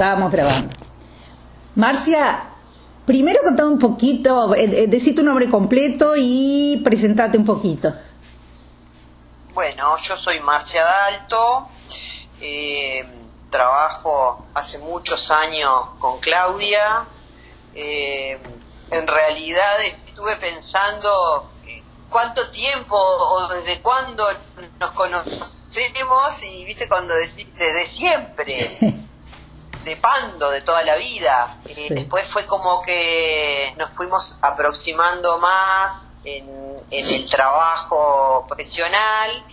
Estábamos grabando. Marcia, primero contame un poquito, eh, eh, tu nombre completo y presentate un poquito. Bueno, yo soy Marcia Dalto, eh, trabajo hace muchos años con Claudia. en realidad estuve pensando cuánto tiempo o desde cuándo nos conocemos y viste cuando decís desde siempre. de Pando de toda la vida. y después fue como que nos fuimos aproximando más en, el trabajo profesional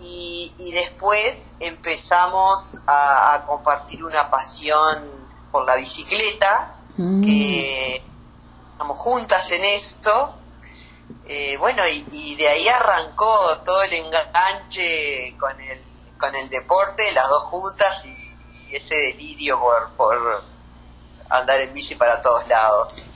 y, después empezamos a, compartir una pasión por la bicicleta, mm. que estamos juntas en esto. Eh, bueno, y, y, de ahí arrancó todo el enganche con el, con el deporte, las dos juntas y, ese delirio por, por andar en bici para todos lados.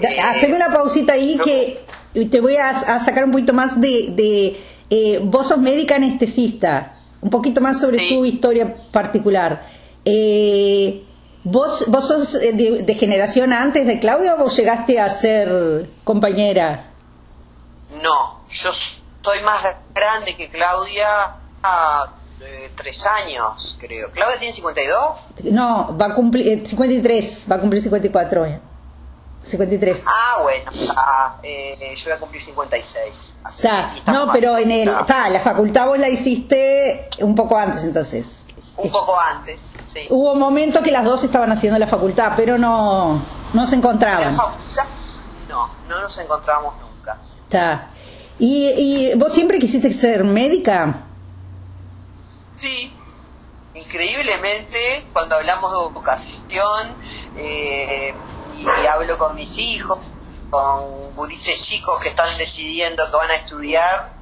Eh, una pausita ahí que te voy a, sacar un poquito más de... de eh, vos sos médica anestesista, un poquito más sobre tu historia particular. Eh, ¿Vos, vos sos de, generación antes de Claudia o vos llegaste a ser compañera? No, yo soy más grande que Claudia tres años, creo. ¿Claudia tiene 52? No, va a cumplir 53, eh, va a cumplir 54 años. 53. Ah, bueno, ah, eh, yo voy a cumplir 56. no, pero en el, está, la facultad vos la hiciste un poco antes entonces. Un poco antes, sí. Hubo un momento que las dos estaban haciendo la facultad, pero no, no se encontraban. No, no nos encontramos nunca. Está. ¿Y, ¿Y vos siempre quisiste ser médica? Sí, increíblemente cuando hablamos de vocación eh, y, hablo con mis hijos, con gurises chicos que están decidiendo que van a estudiar,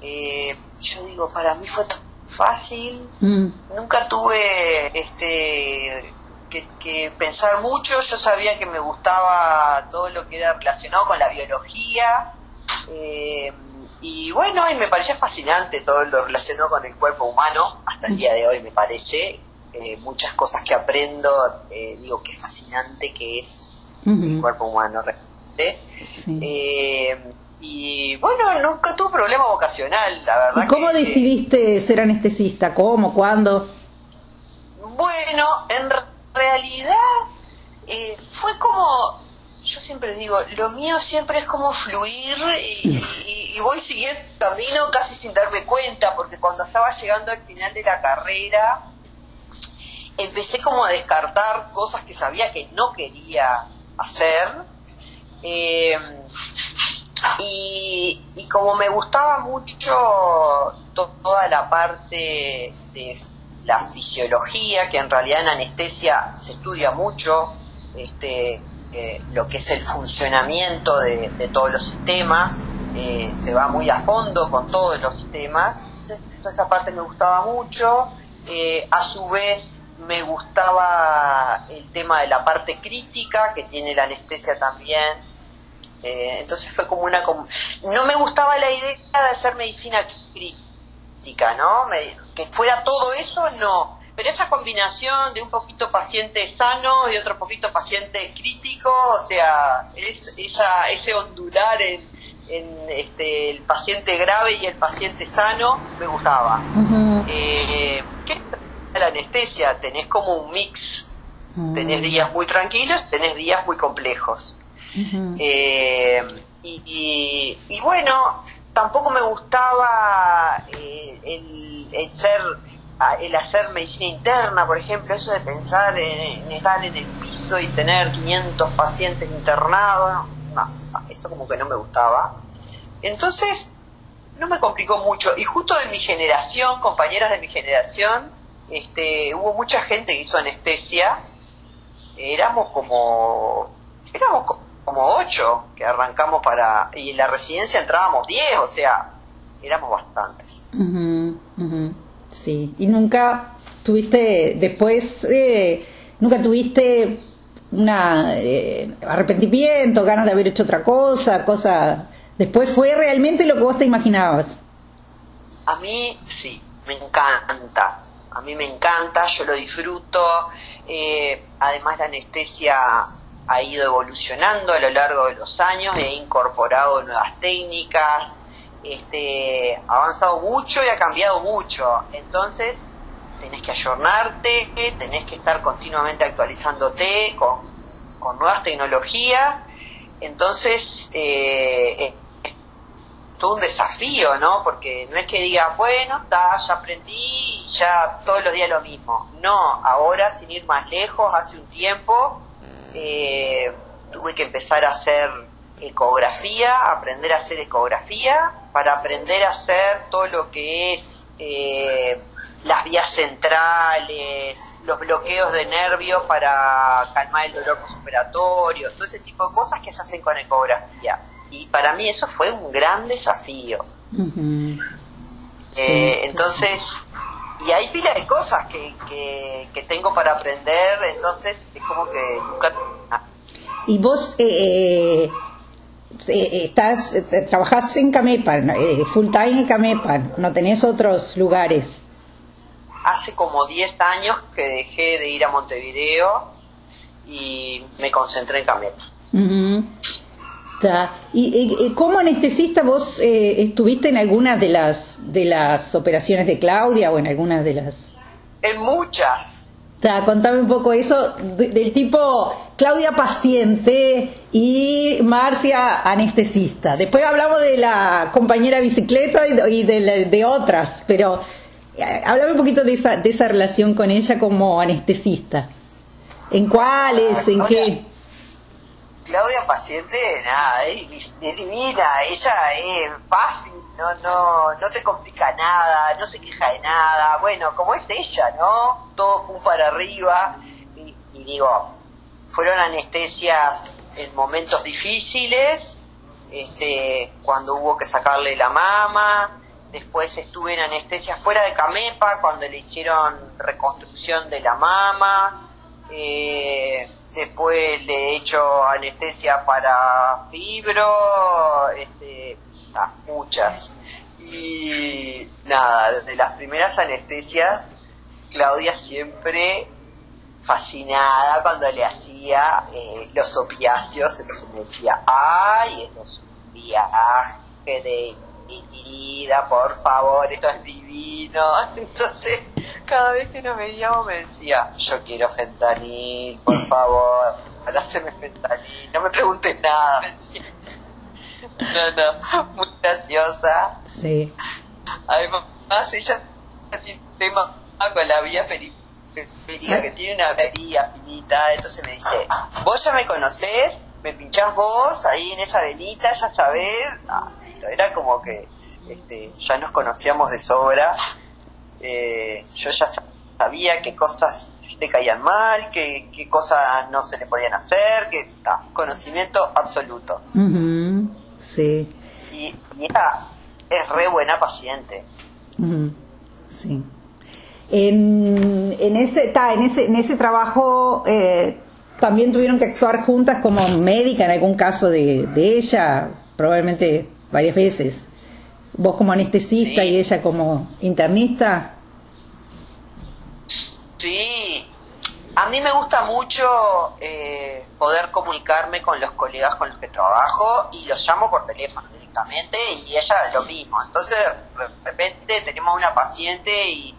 eh, yo digo, para mí fue tan fácil, mm. nunca tuve este que, que, pensar mucho, yo sabía que me gustaba todo lo que era relacionado con la biología. Eh, y bueno, y me parecía fascinante todo lo relacionado con el cuerpo humano, hasta el día de hoy me parece. Eh, muchas cosas que aprendo, eh, digo, qué fascinante que es el cuerpo humano realmente. Eh, y bueno, nunca tuve problema vocacional, la verdad. ¿Y ¿Cómo decidiste ser anestesista? ¿Cómo? ¿Cuándo? Bueno, en realidad fue como yo siempre digo, lo mío siempre es como fluir y, voy siguiendo camino casi sin darme cuenta, porque cuando estaba llegando al final de la carrera, empecé como a descartar cosas que sabía que no quería hacer. Eh, y, y, como me gustaba mucho toda la parte de la fisiología, que en realidad en anestesia se estudia mucho, este, eh, lo que es el funcionamiento de, todos los sistemas, eh, se va muy a fondo con todos los sistemas, toda esa parte me gustaba mucho, eh, a su vez me gustaba el tema de la parte crítica que tiene la anestesia también, entonces fue como una... No me gustaba la idea de hacer medicina crítica, ¿no? que fuera todo eso, no pero esa combinación de un poquito paciente sano y otro poquito paciente crítico, o sea, es esa, ese ondular en, este, el paciente grave y el paciente sano, me gustaba. Eh, ¿Qué es la anestesia? Tenés como un mix. Mm. Tenés días muy tranquilos, tenés días muy complejos. Eh, y, y, bueno, tampoco me gustaba eh, el, el ser el hacer medicina interna, por ejemplo, eso de pensar en, estar en el piso y tener 500 pacientes internados, no, eso como que no me gustaba. Entonces, no me complicó mucho. Y justo de mi generación, compañeras de mi generación, este, hubo mucha gente que hizo anestesia. Éramos como, éramos como ocho que arrancamos para, y en la residencia entrábamos diez, o sea, éramos bastantes. Sí, y nunca tuviste, después, eh, nunca tuviste una eh, arrepentimiento, ganas de haber hecho otra cosa, cosa. Después fue realmente lo que vos te imaginabas. A mí sí, me encanta. a mí me encanta, yo lo disfruto. Eh, además la anestesia ha ido evolucionando a lo largo de los años, he incorporado nuevas técnicas, este, ha avanzado mucho y ha cambiado mucho. Entonces, tenés que ayornarte, tenés que estar continuamente actualizándote con, con nuevas tecnologías. Entonces, eh, es todo un desafío, ¿no? Porque no es que diga, bueno, está, ya aprendí, ya todos los días lo mismo. No, ahora, sin ir más lejos, hace un tiempo, eh, tuve que empezar a hacer ecografía, aprender a hacer ecografía, para aprender a hacer todo lo que es eh, las vías centrales, los bloqueos de nervios para calmar el dolor postoperatorio, todo ese tipo de cosas que se hacen con ecografía. Y para mí eso fue un gran desafío. Eh, entonces, y hay pila de cosas que, que, tengo para aprender, entonces es como que nunca... Y vos eh, eh, eh estás, trabajás en Camepan, full time en Camepan, no tenés otros lugares. Hace como 10 años que dejé de ir a Montevideo y me concentré en Camepan. ¿Y, como anestesista vos eh, estuviste en algunas de las de las operaciones de Claudia o en algunas de las? En muchas. Ta, contame un poco eso del tipo Claudia paciente y Marcia anestesista. Después hablamos de la compañera bicicleta y de, de, otras, pero eh, háblame un poquito de esa, de esa relación con ella como anestesista. ¿En cuáles? ¿En qué? Claudia Paciente, nada, es, divina, ella es fácil, no, no, no te complica nada, no se queja de nada, bueno, como es ella, ¿no? Todo pum para arriba, y, digo, fueron anestesias en momentos difíciles, este, cuando hubo que sacarle la mama, después estuve en anestesia fuera de Camepa, cuando le hicieron reconstrucción de la mama, eh, después le he hecho anestesia para fibro, este, ah, muchas. Y nada, de las primeras anestesias, Claudia siempre fascinada cuando le hacía eh, los opiáceos, entonces me decía, ay, esto es un viaje de ida, por favor, esto es divino. Entonces, cada vez que nos veíamos me decía, yo quiero fentanil, por favor, haceme fentanil, no me preguntes nada. No, no, muy graciosa. Sí. Además, ella tiene tema con la vía periférica, que tiene una vía finita, entonces me dice, vos ya me conocés, me pinchás vos ahí en esa venita, ya sabés, era como que este, ya nos conocíamos de sobra, eh, yo ya sabía qué cosas le caían mal, qué, qué cosas no se le podían hacer, que conocimiento absoluto. Sí. Y, ella es re buena paciente. Sí. En, en ese, ta, en ese, en ese trabajo eh, también tuvieron que actuar juntas como médica en algún caso de, de ella, probablemente varias veces. Vos como anestesista y ella como internista. Sí, a mí me gusta mucho eh, poder comunicarme con los colegas con los que trabajo y los llamo por teléfono directamente y ella lo mismo. Entonces de repente tenemos una paciente y,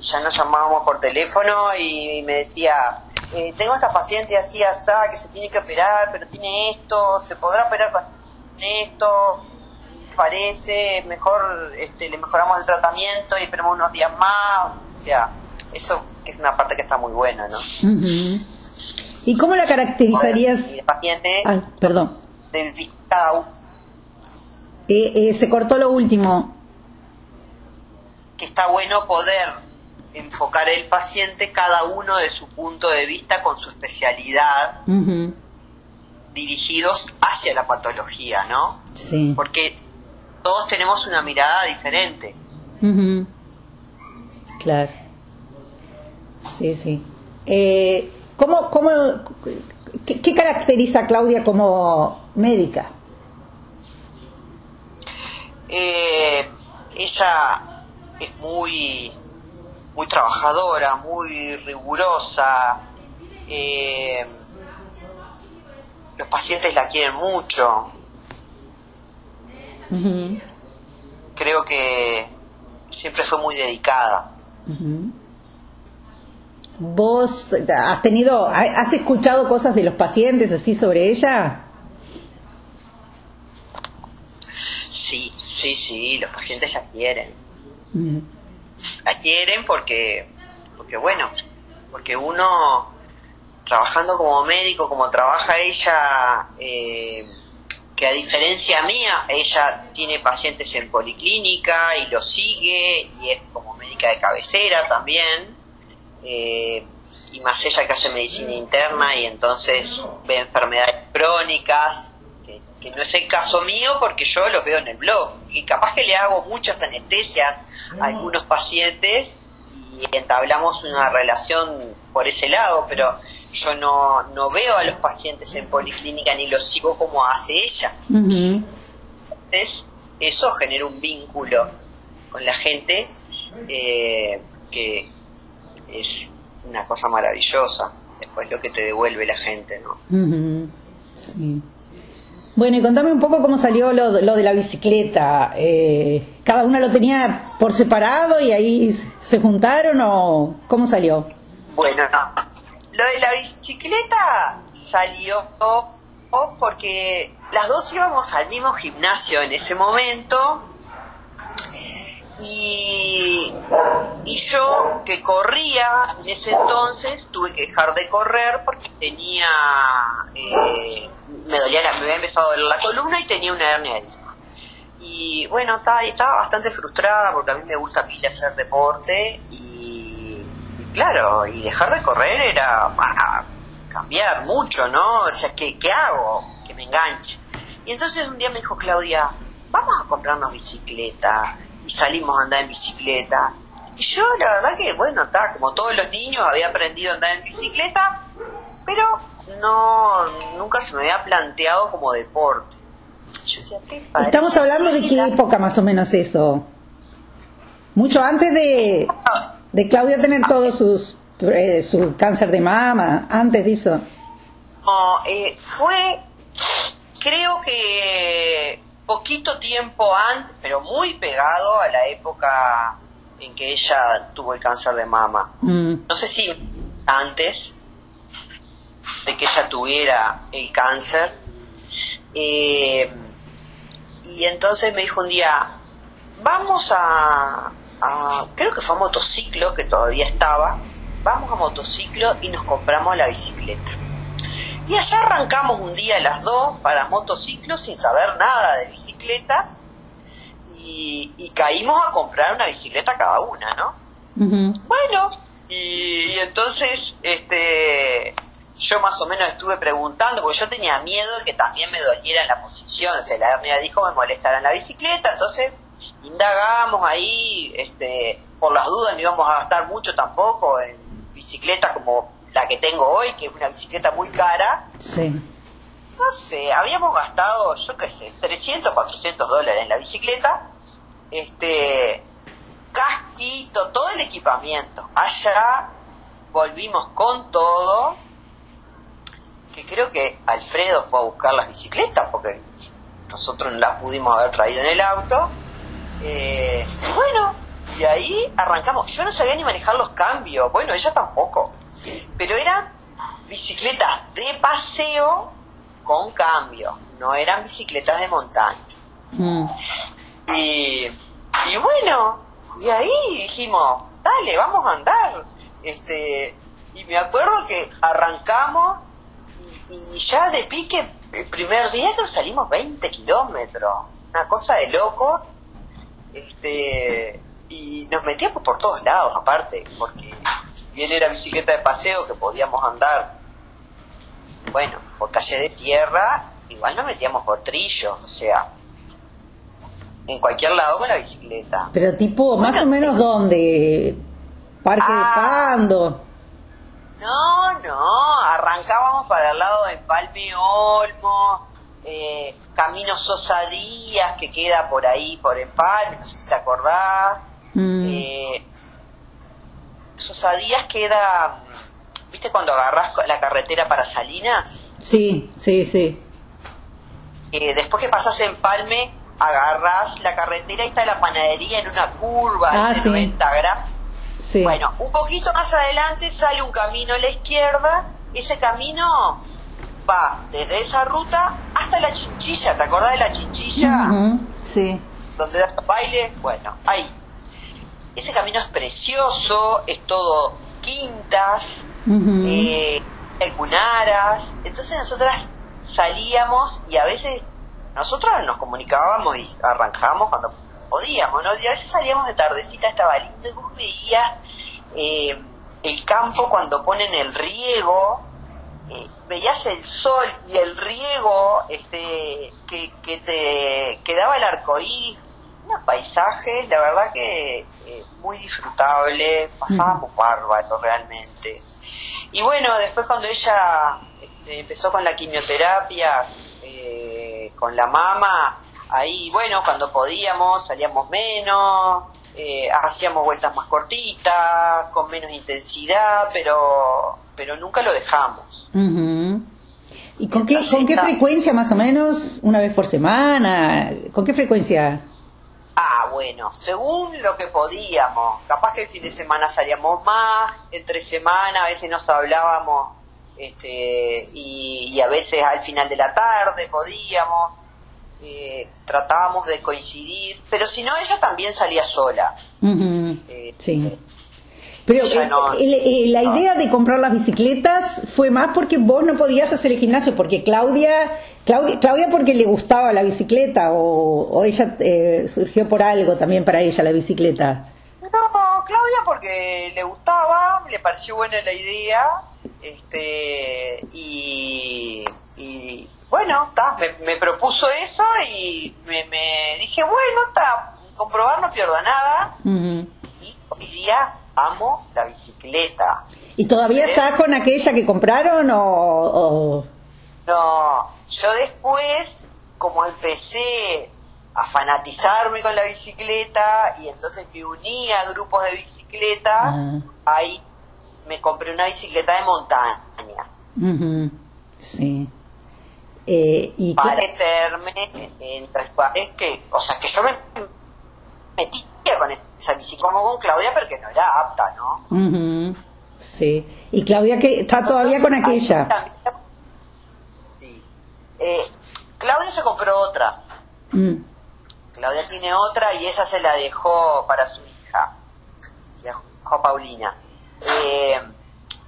ya nos llamábamos por teléfono y, me decía, eh, tengo esta paciente así, así, que se tiene que operar, pero tiene esto, ¿se podrá operar con esto? Parece, mejor este, le mejoramos el tratamiento y esperamos unos días más, o sea, eso es una parte que está muy buena, ¿no? ¿Y cómo la caracterizarías? paciente, perdón. De cada uno. Eh, eh, se cortó lo último. Que está bueno poder enfocar el paciente cada uno de su punto de vista con su especialidad, dirigidos hacia la patología, ¿no? Sí. Porque todos tenemos una mirada diferente. Claro. Sí, sí. Eh, ¿cómo, cómo, qué, caracteriza a Claudia como médica? Eh, ella es muy muy trabajadora, muy rigurosa. Eh, los pacientes la quieren mucho. Creo que siempre fue muy dedicada. ¿Vos has tenido, has escuchado cosas de los pacientes así sobre ella? Sí, sí, sí, los pacientes la quieren. La quieren porque, porque bueno, porque uno trabajando como médico, como trabaja ella, eh, que a diferencia mía, ella tiene pacientes en policlínica y lo sigue y es como médica de cabecera también. Eh, y más ella que hace medicina interna y entonces ve enfermedades crónicas, que, no es el caso mío porque yo lo veo en el blog. Y capaz que le hago muchas anestesias a algunos pacientes y entablamos una relación por ese lado, pero yo no, no veo a los pacientes en policlínica ni los sigo como hace ella. Entonces, eso genera un vínculo con la gente eh, que es una cosa maravillosa. Después lo que te devuelve la gente, ¿no? Sí. Bueno, y contame un poco cómo salió lo, lo de la bicicleta. Eh, ¿Cada una lo tenía por separado y ahí se juntaron o cómo salió? Bueno, lo de la bicicleta salió porque las dos íbamos al mismo gimnasio en ese momento y, yo que corría en ese entonces tuve que dejar de correr porque tenía eh, me dolía me había empezado a doler la columna y tenía una hernia de disco. Y bueno estaba, estaba bastante frustrada porque a mí me gusta pila hacer deporte y, claro y dejar de correr era para cambiar mucho no o sea ¿qué, qué hago que me enganche y entonces un día me dijo Claudia vamos a comprarnos bicicleta y salimos a andar en bicicleta. Y yo la verdad que, bueno, está como todos los niños, había aprendido a andar en bicicleta, pero no, nunca se me había planteado como deporte. Yo decía, Estamos hablando de qué época más o menos eso. Mucho antes de, de Claudia tener todo sus, eh, su cáncer de mama, antes de eso. No, eh, fue, creo que poquito tiempo antes, pero muy pegado a la época en que ella tuvo el cáncer de mama. Mm. No sé si antes de que ella tuviera el cáncer. Eh, y entonces me dijo un día, vamos a, a, creo que fue a motociclo, que todavía estaba, vamos a motociclo y nos compramos la bicicleta. Y allá arrancamos un día las dos para motociclos sin saber nada de bicicletas y, caímos a comprar una bicicleta cada una, ¿no? Bueno, y, entonces este yo más o menos estuve preguntando, porque yo tenía miedo de que también me doliera en la posición, o sea, la hernia dijo me molestara en la bicicleta, entonces indagamos ahí, este, por las dudas no íbamos a gastar mucho tampoco en bicicleta como la que tengo hoy, que es una bicicleta muy cara. Sí. No sé, habíamos gastado, yo qué sé, 300, 400 dólares en la bicicleta. Este, casquito, todo el equipamiento. Allá volvimos con todo. Que creo que Alfredo fue a buscar las bicicletas porque nosotros no las pudimos haber traído en el auto. Eh, bueno, y ahí arrancamos. Yo no sabía ni manejar los cambios. Bueno, ella tampoco pero eran bicicletas de paseo con cambio, no eran bicicletas de montaña. Mm. Y, bueno, y ahí dijimos, dale, vamos a andar. Este, y me acuerdo que arrancamos y, ya de pique, el primer día nos salimos 20 kilómetros, una cosa de loco. Este, y nos metíamos por todos lados aparte, porque si bien era bicicleta de paseo que podíamos andar, bueno, por calle de tierra, igual nos metíamos por trillos, o sea, en cualquier lado con la bicicleta. Pero tipo, más o menos dónde? Parque de ah. Pando. No, no, arrancábamos para el lado de Palme Olmo, eh, Camino Sosa Díaz, que queda por ahí, por Empalme, no sé si te acordás. Mm. Eh, Sosadías queda, ¿viste cuando agarras la carretera para Salinas? Sí, sí, sí. Eh, después que pasas en Palme, agarras la carretera y está la panadería en una curva ah, de 90 grados. Bueno, un poquito más adelante sale un camino a la izquierda, ese camino va desde esa ruta hasta la chinchilla, ¿te acordás de la chinchilla? Sí. Donde era el baile, bueno, ahí. Ese camino es precioso, es todo quintas, eh, cunaras, entonces nosotras salíamos y a veces nosotras nos comunicábamos y arrancábamos cuando podíamos, ¿no? Y a veces salíamos de tardecita, estaba lindo y vos veías eh, el campo cuando ponen el riego, eh, veías el sol y el riego este, que, que te quedaba el arcoíris, unos paisajes, la verdad que eh, muy disfrutable, pasábamos bárbaro realmente. Y bueno, después cuando ella este, empezó con la quimioterapia, con la mama, ahí bueno, cuando podíamos salíamos menos, eh, hacíamos vueltas más cortitas, con menos intensidad, pero, pero nunca lo dejamos. ¿Y con qué, con qué frecuencia más o menos? ¿Una vez por semana? ¿Con qué frecuencia? Ah, bueno, según lo que podíamos. Capaz que el fin de semana salíamos más, entre semana a veces nos hablábamos este, y, y a veces al final de la tarde podíamos eh, tratábamos de coincidir, pero si no, ella también salía sola. Eh, sí. Pero eh, la idea de comprar las bicicletas fue más porque vos no podías hacer el gimnasio, porque Claudia, Claudia, Claudia porque le gustaba la bicicleta o, ella surgió por algo también para ella la bicicleta. No, Claudia porque le gustaba, le pareció buena la idea, este, y bueno, me, propuso eso y me, dije, bueno, está, comprobar no pierdo nada. Y hoy día amo la bicicleta. ¿Y todavía estás con aquella que compraron o, No, yo después, como empecé a fanatizarme con la bicicleta y entonces me uní a grupos de bicicleta, ah. ahí me compré una bicicleta de montaña. Sí. Eh, y para meterme en es que, o sea, que yo me metía con esa bici como con Claudia, pero que no era apta, ¿no? Sí. Y Claudia que está todavía con aquella. sí. Eh, Claudia se compró otra. Mm. Claudia tiene otra y esa se la dejó para su hija. Se la dejó Paulina. Eh,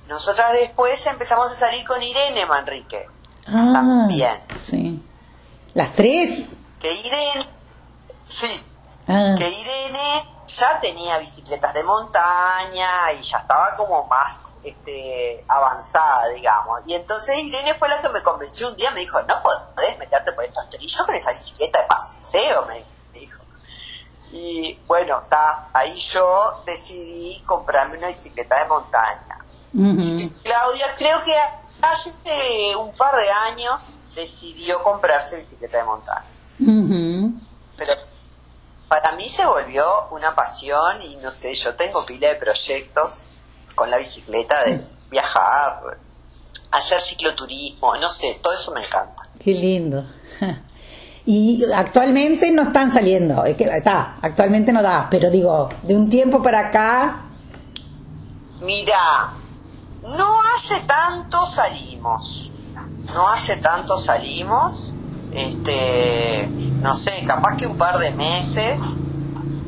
nosotras después empezamos a salir con Irene Manrique ah, también. Sí. ¿Las tres? Que Irene, sí, ah. que Irene ya tenía bicicletas de montaña y ya estaba como más este, avanzada, digamos. Y entonces Irene fue la que me convenció un día, me dijo, no podés meterte por estos trillos con esa bicicleta de paseo, me dijo. Y bueno, está ahí yo decidí comprarme una bicicleta de montaña. y Claudia creo que hace un par de años decidió comprarse bicicleta de montaña. Pero para mí se volvió una pasión y no sé, yo tengo pila de proyectos con la bicicleta de viajar, hacer cicloturismo, no sé, todo eso me encanta. Qué lindo. Y actualmente no están saliendo, está, actualmente no da, pero digo, de un tiempo para acá. Mira, no hace tanto salimos, no hace tanto salimos, este, no sé, capaz que un par de meses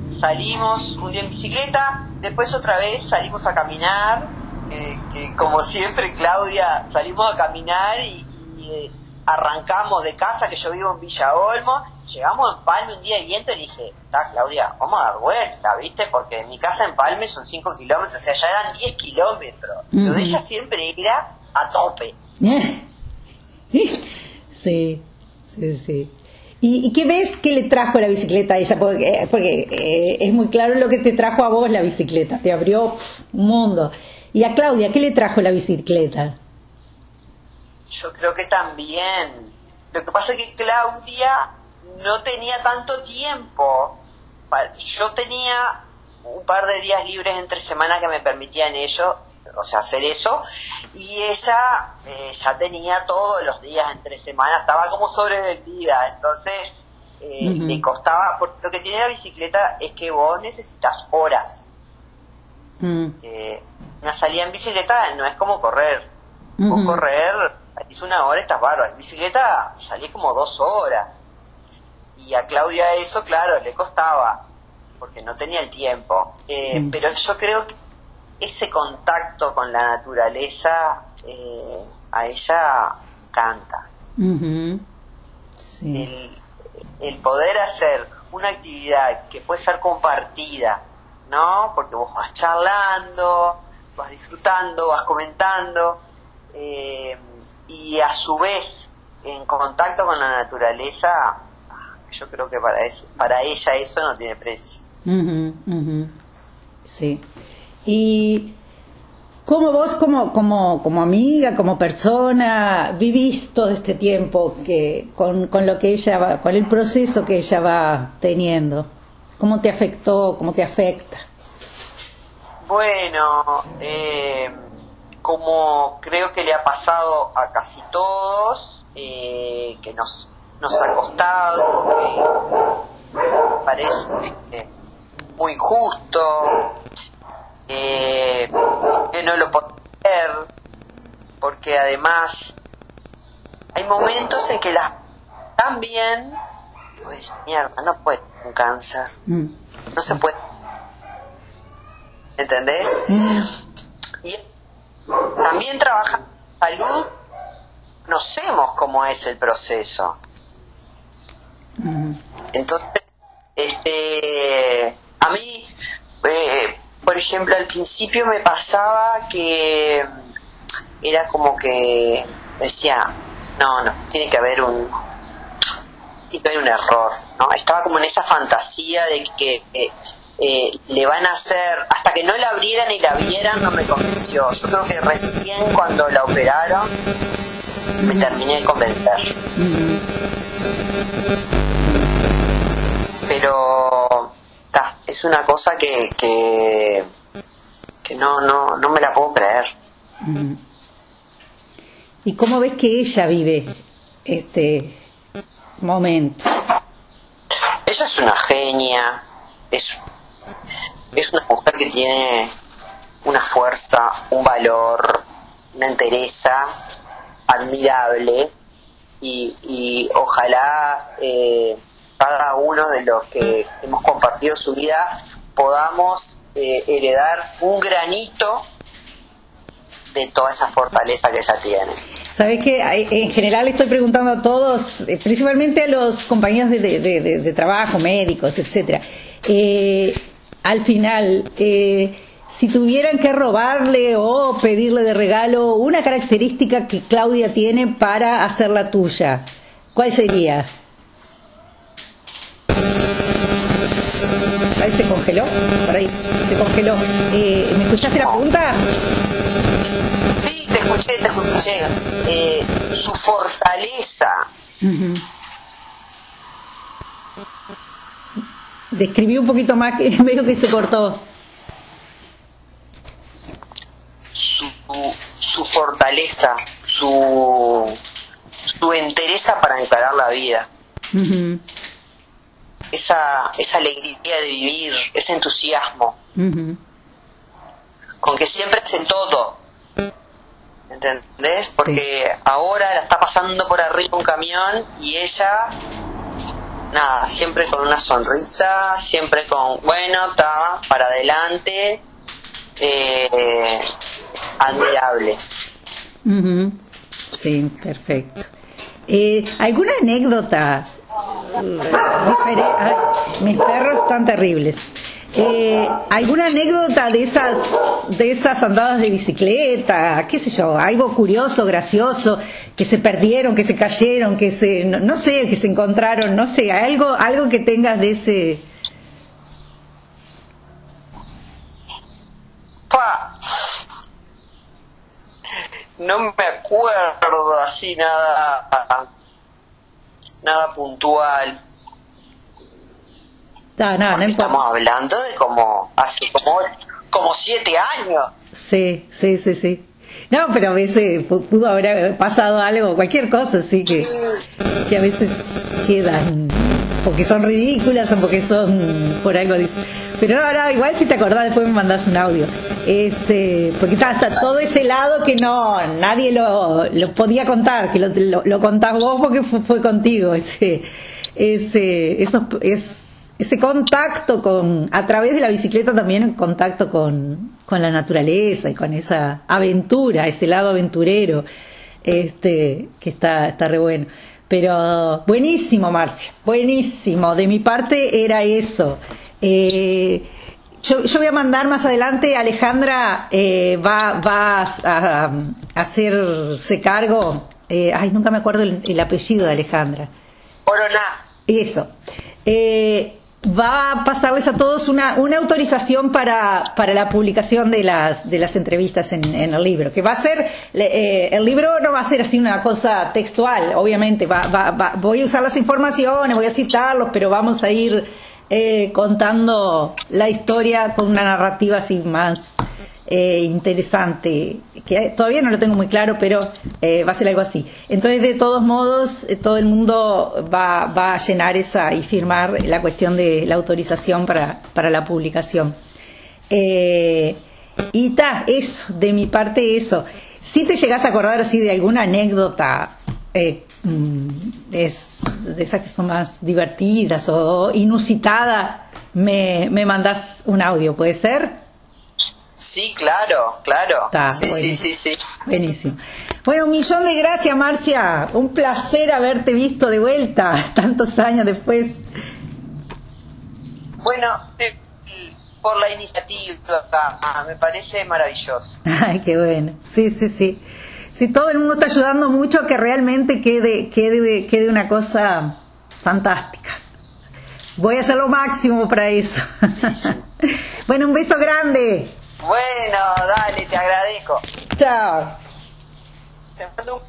salimos un día en bicicleta, después otra vez salimos a caminar, eh, que como siempre Claudia salimos a caminar y, eh, arrancamos de casa, que yo vivo en Villa Olmo, llegamos en Palme un día de viento y dije, está Claudia, vamos a dar vuelta, ¿viste? Porque mi casa en Palme son 5 kilómetros, o sea, ya eran 10 kilómetros. Lo de ella siempre era a tope. sí, sí, sí. ¿Y, qué ves que le trajo la bicicleta a ella? Porque, porque eh, es muy claro lo que te trajo a vos la bicicleta, te abrió un mundo. Y a Claudia, ¿qué le trajo la bicicleta? Yo creo que también. Lo que pasa es que Claudia no tenía tanto tiempo. Yo tenía un par de días libres entre semana que me permitían ello, o sea, hacer eso, y ella eh, ya tenía todos los días entre semana, estaba como sobrevendida, entonces eh, le costaba, porque lo que tiene la bicicleta es que vos necesitas horas. Mm. Eh, una salida en bicicleta no es como correr, vos correr, hizo una hora, estás bárbaro, en bicicleta salí como dos horas. Y a Claudia eso, claro, le costaba, porque no tenía el tiempo. Pero yo creo que ese contacto con la naturaleza eh, a ella canta. el, poder hacer una actividad que puede ser compartida, ¿no? Porque vos vas charlando, vas disfrutando, vas comentando, eh, y a su vez en contacto con la naturaleza, yo creo que para, eso, para ella eso no tiene precio. Sí. Y cómo vos como, como, como amiga, como persona, vivís todo este tiempo que, con, con lo que ella va, con el proceso que ella va teniendo. ¿Cómo te afectó? ¿Cómo te afecta? Bueno, eh, como creo que le ha pasado a casi todos, eh, que nos, nos ha costado, porque parece muy injusto, eh, que no lo puedo ver, porque además hay momentos en que las también pues mierda, no puede un cáncer, mm. no se puede, ¿entendés? Mm. Y también trabaja salud, conocemos cómo es el proceso. Mm. Entonces, este, a mí eh, por ejemplo, al principio me pasaba que era como que decía, no, no, tiene que haber un, tiene un error, ¿no? Estaba como en esa fantasía de que eh, le van a hacer, hasta que no la abrieran y la vieran, no me convenció. Yo creo que recién cuando la operaron, me terminé de convencer. Pero es una cosa que, que, no, no, no me la puedo creer. Mm. ¿Y cómo ves que ella vive este momento? Ella es una genia, es, es una mujer que tiene una fuerza, un valor, una entereza admirable y, y ojalá eh, cada uno de los que hemos compartido su vida podamos eh, heredar un granito de toda esa fortaleza que ella tiene. Sabes que en general estoy preguntando a todos, eh, principalmente a los compañeros de, trabajo, médicos, etcétera. Eh, al final, si tuvieran que robarle o pedirle de regalo una característica que Claudia tiene para hacerla tuya, ¿cuál sería? Ahí se congeló, por ahí, se congeló. Eh, ¿Me escuchaste la pregunta? Sí, te escuché, te escuché. Eh, su fortaleza. Describí un poquito más, que veo que se cortó. Su, su fortaleza, su, su entereza para encarar la vida esa, esa alegría de vivir, ese entusiasmo, con que siempre es en todo, ¿entendés? Porque ahora la está pasando por arriba un camión y ella, nada, siempre con una sonrisa, siempre con, bueno, está, para adelante, eh, admirable. Sí, perfecto. Eh, ¿Alguna anécdota mis perros están terribles. Eh, ¿Alguna anécdota de esas, de esas andadas de bicicleta? ¿Qué sé yo? Algo curioso, gracioso, que se perdieron, que se cayeron, que se, no, sé, que se encontraron, no sé, algo, algo que tengas de ese. No me acuerdo así nada nada puntual. estamos hablando de como hace como, como siete años. Sí, sí, sí, sí. No, pero a veces pudo haber pasado algo, cualquier cosa, así que, que a veces quedan porque son ridículas o porque son por algo. Pero no, igual si te acordás después me mandás un audio. Este, porque está, hasta todo ese lado que no, nadie lo, lo podía contar, que lo, lo, contás vos porque fue, contigo. Ese, ese, eso, es, ese contacto con, a través de la bicicleta también contacto con, con la naturaleza y con esa aventura, ese lado aventurero, este, que está, está re bueno. Pero buenísimo, Marcia, buenísimo. De mi parte era eso. Eh, yo, voy a mandar más adelante, Alejandra eh, va, va a, hacerse cargo, eh, ay, nunca me acuerdo el, apellido de Alejandra. Corona. Eso. Va a pasarles a todos una, una autorización para, para, la publicación de las, de las entrevistas en, el libro, que va a ser, el libro no va a ser así una cosa textual, obviamente, va, va, voy a usar las informaciones, voy a citarlos, pero vamos a ir eh, contando la historia con una narrativa así más eh, interesante, que todavía no lo tengo muy claro, pero eh, va a ser algo así. Entonces, de todos modos, todo el mundo va, va, a llenar esa y firmar la cuestión de la autorización para, para la publicación. y está, eso, de mi parte eso. Si te llegas a acordar así de alguna anécdota Mm, es de esas que son más divertidas o inusitadas, me, me mandas un audio, ¿puede ser? Sí, claro, claro. sí, sí, sí, Buenísimo. Bueno, un millón de gracias, Marcia. Un placer haberte visto de vuelta tantos años después. Bueno, por la iniciativa, me parece maravilloso. Ay, qué bueno. Sí, sí, sí si todo el mundo está ayudando mucho, que realmente quede, quede, quede una cosa fantástica. Voy a hacer lo máximo para eso. bueno, un beso grande. Bueno, dale, te agradezco. Chao. Te mando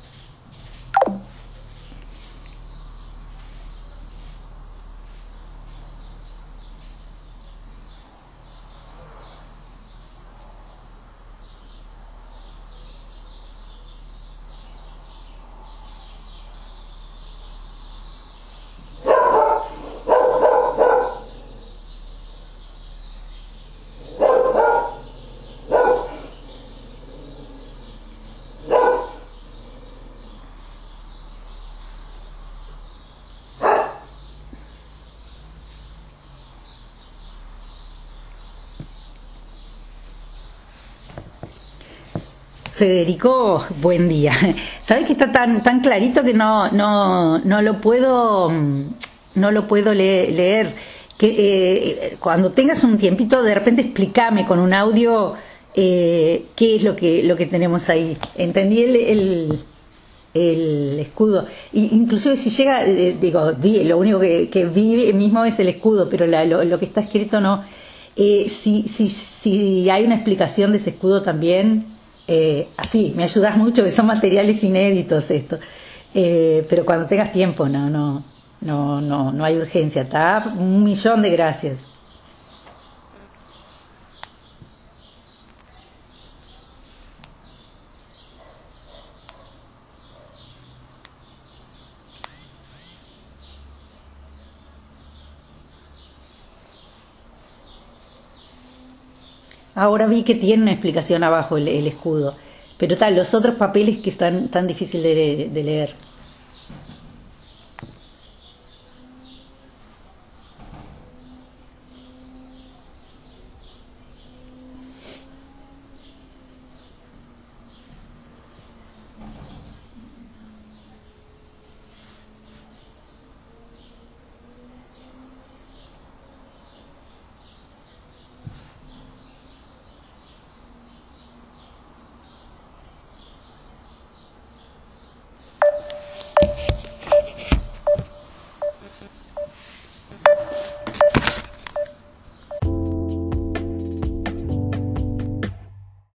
Federico, buen día. Sabes que está tan tan clarito que no no no lo puedo no lo puedo leer. Que eh, cuando tengas un tiempito, de repente explícame con un audio eh, qué es lo que lo que tenemos ahí. Entendí el, el, escudo. Y inclusive si llega, eh, digo, lo único que, que, vi mismo es el escudo, pero lo, lo, que está escrito no. si, si, si hay una explicación de ese escudo también, eh, así, me ayudas mucho, que son materiales inéditos esto. Eh, pero cuando tengas tiempo, no, no, no, no, no hay urgencia. Un millón de gracias. Ahora vi que tiene una explicación abajo el, escudo, pero tal, los otros papeles que están tan difíciles de leer.